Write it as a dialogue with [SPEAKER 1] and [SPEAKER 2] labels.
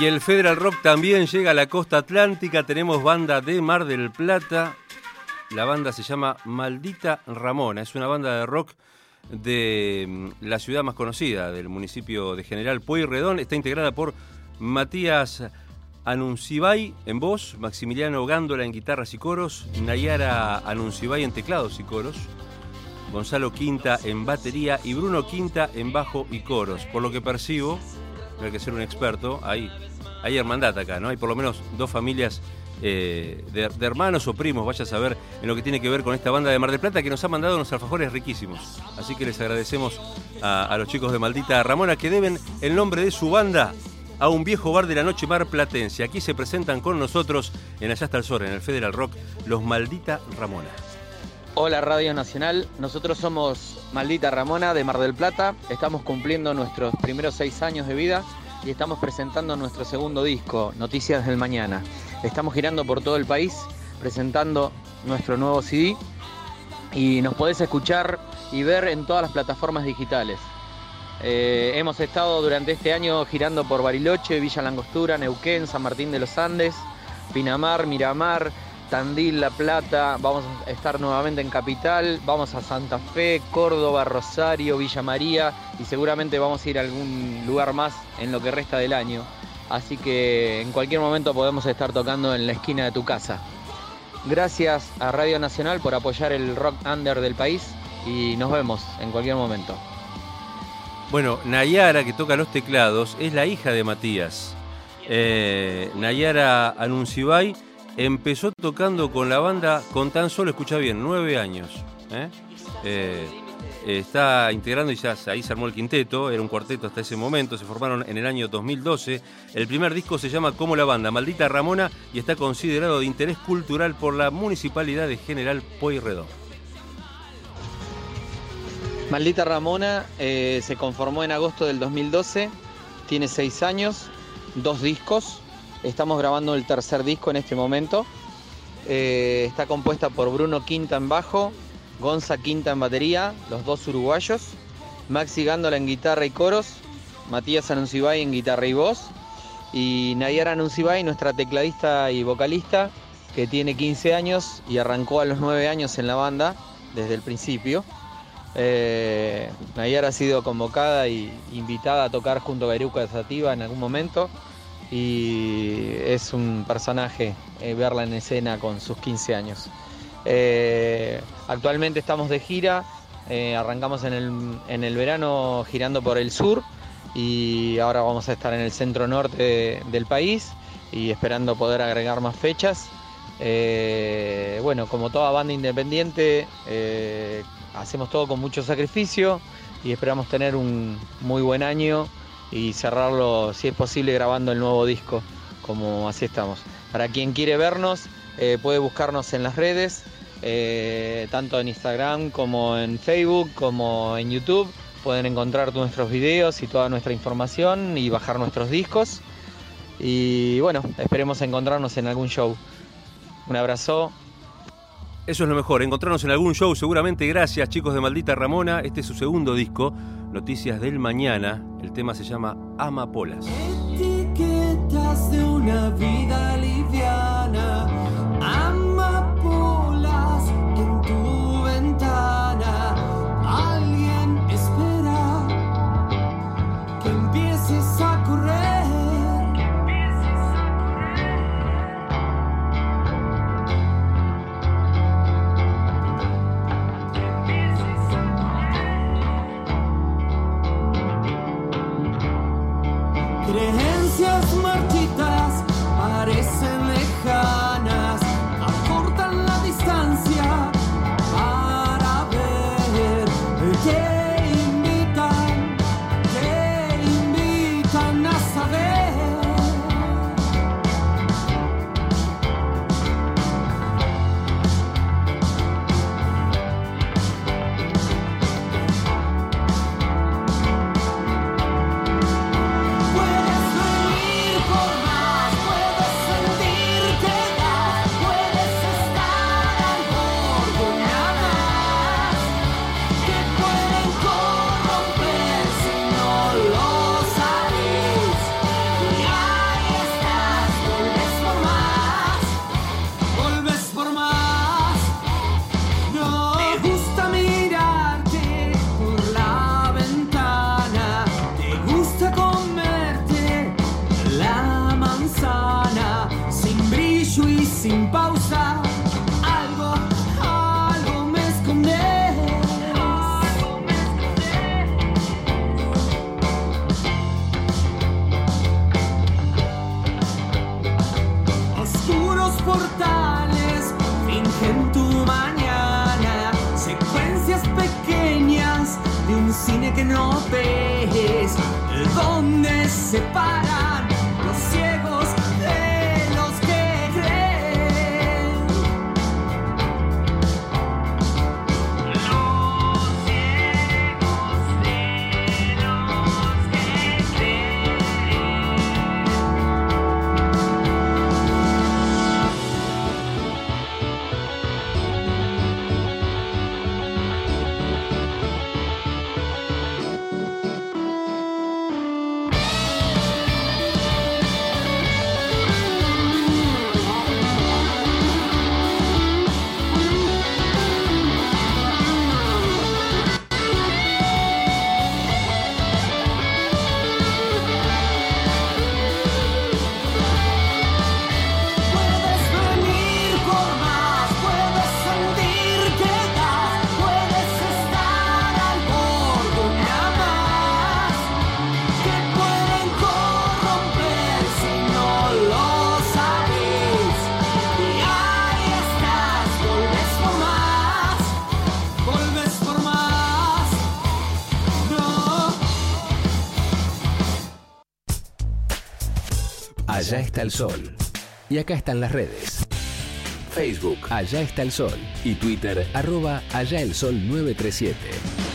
[SPEAKER 1] Y el Federal Rock también llega a la costa atlántica. Tenemos banda de Mar del Plata. La banda se llama Maldita Ramona. Es una banda de rock de mm, la ciudad más conocida del municipio de General Pueyrredón. Está integrada por Matías Anuncibay en voz, Maximiliano Gándola en guitarras y coros, Nayara Anuncibay en teclados y coros, Gonzalo Quinta en batería y Bruno Quinta en bajo y coros. Por lo que percibo, no hay que ser un experto, hay, hay hermandad acá, ¿no? Hay por lo menos dos familias eh, de, hermanos o primos, vaya a saber, en lo que tiene que ver con esta banda de Mar del Plata que nos ha mandado unos alfajores riquísimos. Así que les agradecemos a, a los chicos de Maldita Ramona que deben el nombre de su banda a un viejo bar de la noche mar platense. Aquí se presentan con nosotros en Allá hasta el Sol, en el Federal Rock, los Maldita Ramona.
[SPEAKER 2] Hola Radio Nacional, nosotros somos Maldita Ramona de Mar del Plata, estamos cumpliendo nuestros primeros seis años de vida y estamos presentando nuestro segundo disco, Noticias del Mañana. Estamos girando por todo el país presentando nuestro nuevo CD y nos podés escuchar y ver en todas las plataformas digitales. Eh, hemos estado durante este año girando por Bariloche, Villa Langostura, Neuquén, San Martín de los Andes, Pinamar, Miramar, Tandil, La Plata, vamos a estar nuevamente en Capital, vamos a Santa Fe, Córdoba, Rosario, Villa María y seguramente vamos a ir a algún lugar más en lo que resta del año. Así que en cualquier momento podemos estar tocando en la esquina de tu casa. Gracias a Radio Nacional por apoyar el rock under del país y nos vemos en cualquier momento.
[SPEAKER 1] Bueno, Nayara, que toca los teclados, es la hija de Matías. Eh, Nayara Anuncibay empezó tocando con la banda con tan solo, escucha bien, nueve años. ¿eh? Eh, está integrando y ya ahí se armó el quinteto, era un cuarteto hasta ese momento, se formaron en el año 2012. El primer disco se llama Como la banda, Maldita Ramona, y está considerado de interés cultural por la Municipalidad de General Pueyrredón.
[SPEAKER 2] Maldita Ramona eh, se conformó en agosto del 2012, tiene seis años, dos discos, Estamos grabando el tercer disco en este momento. Eh, está compuesta por Bruno Quinta en bajo, Gonza Quinta en batería, los dos uruguayos, Maxi Gándola en guitarra y coros, Matías Anuncibay en guitarra y voz, y Nayara Anuncibay, nuestra tecladista y vocalista, que tiene 15 años y arrancó a los 9 años en la banda desde el principio. Eh, Nayara ha sido convocada e invitada a tocar junto a Beruca Sativa en algún momento y es un personaje eh, verla en escena con sus 15 años. Eh, actualmente estamos de gira, eh, arrancamos en el, verano girando por el sur y ahora vamos a estar en el centro norte del país y esperando poder agregar más fechas. bueno, como toda banda independiente, hacemos todo con mucho sacrificio y esperamos tener un muy buen año y cerrarlo, si es posible, grabando el nuevo disco, como así estamos. Para quien quiere vernos, eh, puede buscarnos en las redes, eh, tanto en Instagram como en Facebook, como en YouTube. Pueden encontrar nuestros videos y toda nuestra información y bajar nuestros discos. Y bueno, esperemos encontrarnos en algún show. Un abrazo.
[SPEAKER 1] Eso es lo mejor, encontrarnos en algún show seguramente. Gracias chicos de Maldita Ramona. Este es su segundo disco. Noticias del Mañana. El tema se llama Amapolas.
[SPEAKER 3] gracias, no ves. Dónde se paran
[SPEAKER 4] Allá está el sol. Y acá están las redes. Facebook, Allá está el sol. Y Twitter, arroba Allá el sol 937.